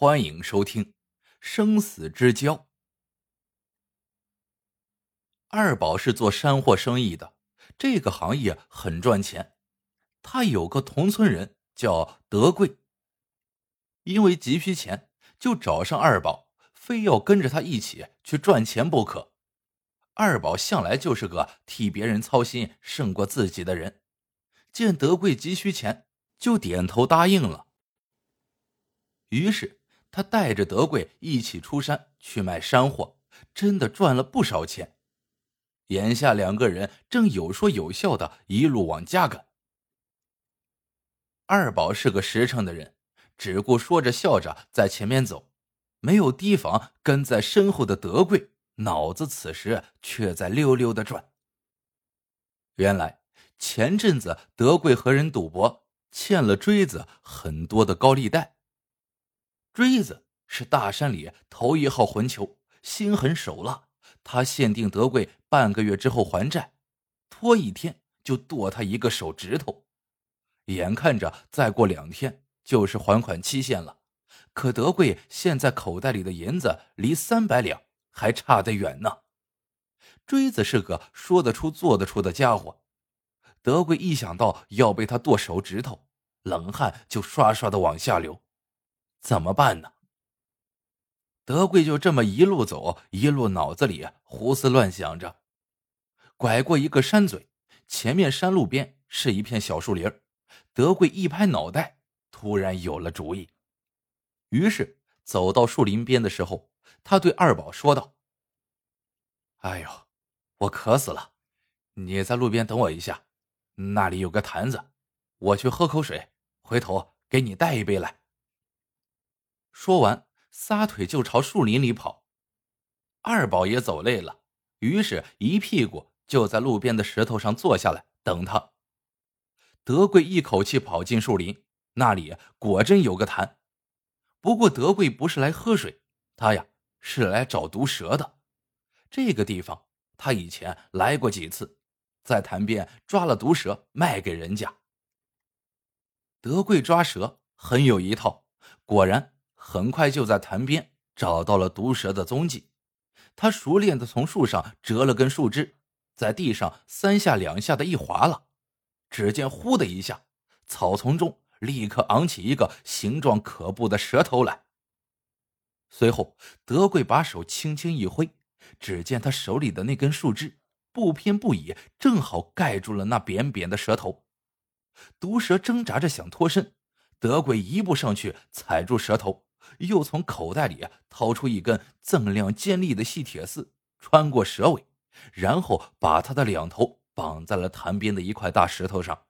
欢迎收听《生死之交》。二宝是做山货生意的，这个行业很赚钱。他有个同村人叫德贵，因为急需钱，就找上二宝，非要跟着他一起去赚钱不可。二宝向来就是个替别人操心胜过自己的人，见德贵急需钱，就点头答应了。于是他带着德贵一起出山去卖山货，真的赚了不少钱。眼下两个人正有说有笑的一路往家赶。二宝是个实诚的人，只顾说着笑着在前面走，没有提防跟在身后的德贵，脑子此时却在溜溜的转。原来前阵子德贵和人赌博，欠了锥子很多的高利贷。锥子是大山里头一号混球，心狠手辣。他限定德贵半个月之后还债，拖一天就剁他一个手指头。眼看着再过两天就是还款期限了，可德贵现在口袋里的银子离三百两还差得远呢。锥子是个说得出做得出的家伙，德贵一想到要被他剁手指头，冷汗就刷刷的往下流。怎么办呢？德贵就这么一路走，一路脑子里胡思乱想着。拐过一个山嘴，前面山路边是一片小树林德贵一拍脑袋，突然有了主意。于是走到树林边的时候，他对二宝说道：“哎呦，我渴死了，你在路边等我一下，那里有个坛子，我去喝口水，回头给你带一杯来。”说完，撒腿就朝树林里跑。二宝也走累了，于是一屁股就在路边的石头上坐下来等他。德贵一口气跑进树林，那里果真有个潭。不过德贵不是来喝水，他呀是来找毒蛇的。这个地方他以前来过几次，在潭边抓了毒蛇卖给人家。德贵抓蛇很有一套，果然。很快就在潭边找到了毒蛇的踪迹，他熟练的从树上折了根树枝，在地上三下两下的一划拉，只见“呼”的一下，草丛中立刻昂起一个形状可怖的蛇头来。随后，德贵把手轻轻一挥，只见他手里的那根树枝不偏不倚，正好盖住了那扁扁的蛇头。毒蛇挣扎着想脱身，德贵一步上去踩住蛇头。又从口袋里掏出一根锃亮尖利的细铁丝，穿过蛇尾，然后把它的两头绑在了潭边的一块大石头上。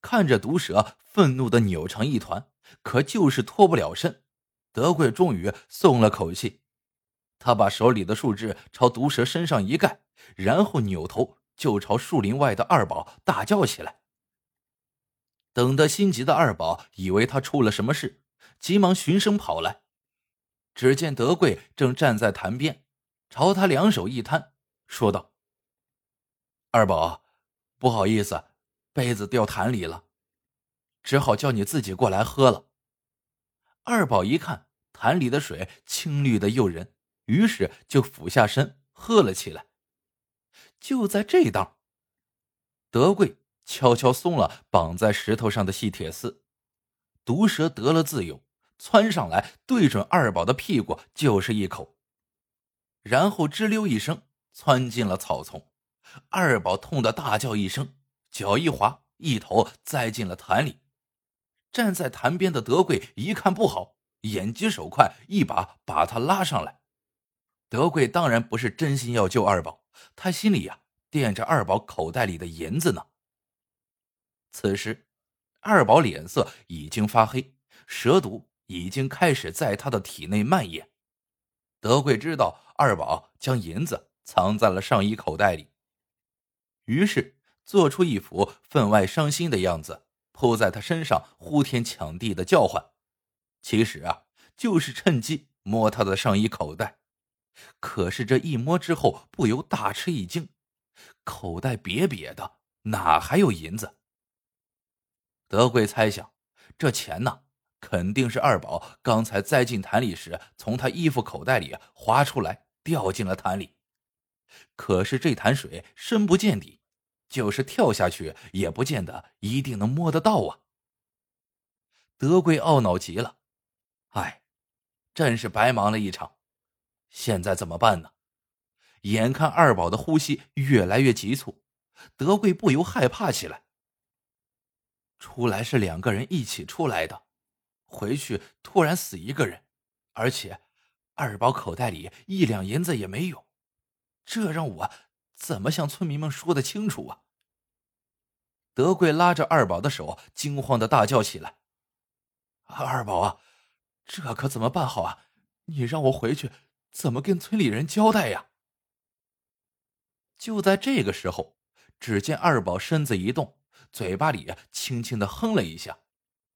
看着毒蛇愤怒的扭成一团，可就是脱不了身。德贵终于松了口气，他把手里的树枝朝毒蛇身上一盖，然后扭头就朝树林外的二宝大叫起来。等得心急的二宝以为他出了什么事。急忙循声跑来，只见德贵正站在潭边，朝他两手一摊，说道：“二宝，不好意思，杯子掉潭里了，只好叫你自己过来喝了。”二宝一看潭里的水青绿的诱人，于是就俯下身喝了起来。就在这当，德贵悄悄松了绑在石头上的细铁丝，毒蛇得了自由。窜上来，对准二宝的屁股就是一口，然后吱溜一声窜进了草丛。二宝痛得大叫一声，脚一滑，一头栽进了潭里。站在潭边的德贵一看不好，眼疾手快，一把把他拉上来。德贵当然不是真心要救二宝，他心里呀惦着二宝口袋里的银子呢。此时，二宝脸色已经发黑，蛇毒。已经开始在他的体内蔓延。德贵知道二宝将银子藏在了上衣口袋里，于是做出一副分外伤心的样子，扑在他身上，呼天抢地的叫唤。其实啊，就是趁机摸他的上衣口袋。可是这一摸之后，不由大吃一惊，口袋瘪瘪的，哪还有银子？德贵猜想，这钱呢？肯定是二宝刚才栽进潭里时，从他衣服口袋里滑出来，掉进了潭里。可是这潭水深不见底，就是跳下去也不见得一定能摸得到啊！德贵懊恼极了，哎，真是白忙了一场。现在怎么办呢？眼看二宝的呼吸越来越急促，德贵不由害怕起来。出来是两个人一起出来的，回去突然死一个人，而且二宝口袋里一两银子也没有，这让我怎么向村民们说的清楚啊？德贵拉着二宝的手，惊慌的大叫起来：“二宝啊，这可怎么办好啊？你让我回去，怎么跟村里人交代呀？”就在这个时候，只见二宝身子一动。嘴巴里轻轻的哼了一下，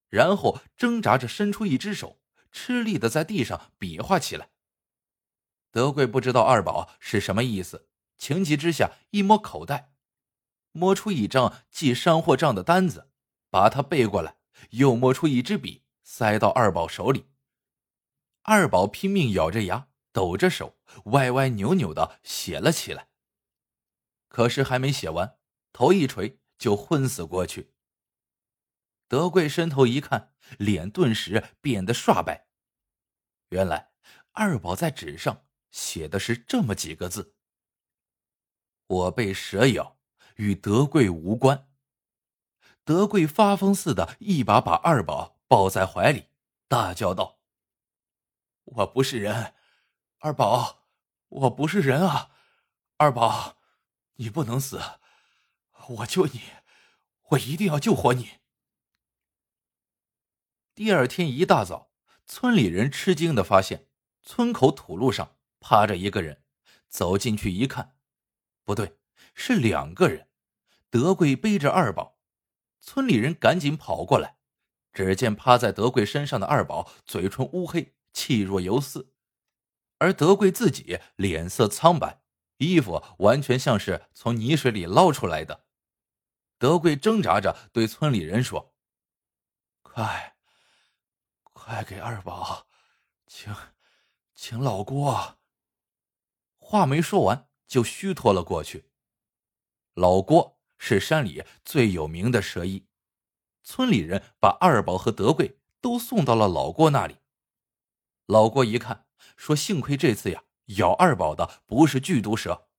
然后挣扎着伸出一只手，吃力的在地上比划起来。德贵不知道二宝是什么意思，情急之下一摸口袋，摸出一张记山货账的单子，把它背过来，又摸出一支笔，塞到二宝手里。二宝拼命咬着牙，抖着手，歪歪扭扭的写了起来。可是还没写完，头一垂。就昏死过去。德贵伸头一看，脸顿时变得刷白。原来二宝在纸上写的是这么几个字：“我被蛇咬，与德贵无关。”德贵发疯似的，一把把二宝抱在怀里，大叫道：“我不是人，二宝，我不是人啊！二宝，你不能死。”我救你，我一定要救活你。第二天一大早，村里人吃惊的发现，村口土路上趴着一个人。走进去一看，不对，是两个人。德贵背着二宝，村里人赶紧跑过来，只见趴在德贵身上的二宝嘴唇乌黑，气若游丝，而德贵自己脸色苍白，衣服完全像是从泥水里捞出来的。德贵挣扎着对村里人说：“快，快给二宝，请，请老郭。”话没说完，就虚脱了过去。老郭是山里最有名的蛇医，村里人把二宝和德贵都送到了老郭那里。老郭一看，说：“幸亏这次呀，咬二宝的不是剧毒蛇，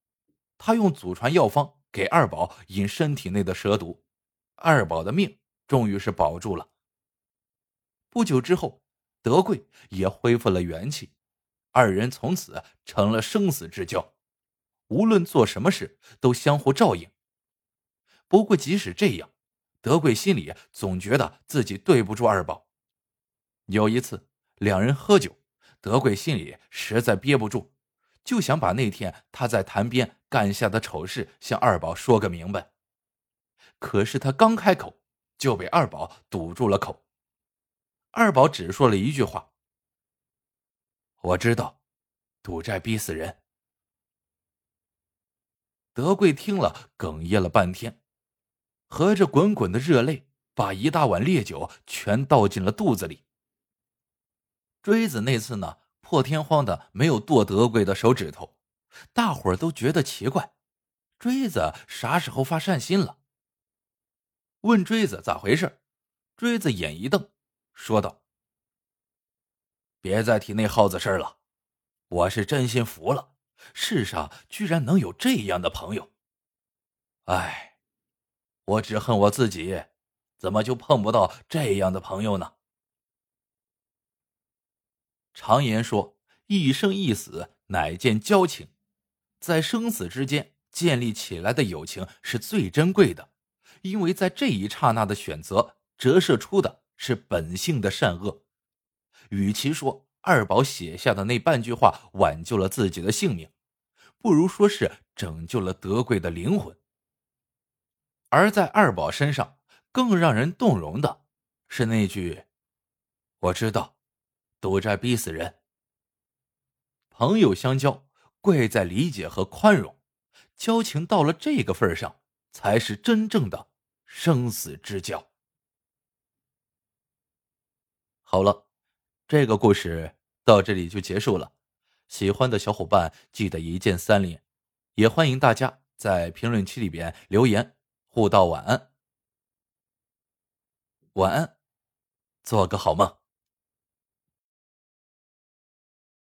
他用祖传药方。”给二宝引身体内的蛇毒，二宝的命终于是保住了。不久之后，德贵也恢复了元气，二人从此成了生死之交，无论做什么事都相互照应。不过，即使这样，德贵心里总觉得自己对不住二宝。有一次，两人喝酒，德贵心里实在憋不住。就想把那天他在潭边干下的丑事向二宝说个明白，可是他刚开口，就被二宝堵住了口。二宝只说了一句话：“我知道，赌债逼死人。”德贵听了，哽咽了半天，合着滚滚的热泪把一大碗烈酒全倒进了肚子里。锥子那次呢？破天荒的没有剁德贵的手指头，大伙儿都觉得奇怪，锥子啥时候发善心了？问锥子咋回事？锥子眼一瞪，说道：“别再提那耗子事了，我是真心服了，世上居然能有这样的朋友。哎，我只恨我自己，怎么就碰不到这样的朋友呢？”常言说：“一生一死，乃见交情。”在生死之间建立起来的友情是最珍贵的，因为在这一刹那的选择折射出的是本性的善恶。与其说二宝写下的那半句话挽救了自己的性命，不如说是拯救了德贵的灵魂。而在二宝身上，更让人动容的是那句：“我知道。”赌债逼死人。朋友相交，贵在理解和宽容。交情到了这个份上，才是真正的生死之交。好了，这个故事到这里就结束了。喜欢的小伙伴记得一键三连，也欢迎大家在评论区里边留言互道晚安。晚安，做个好梦。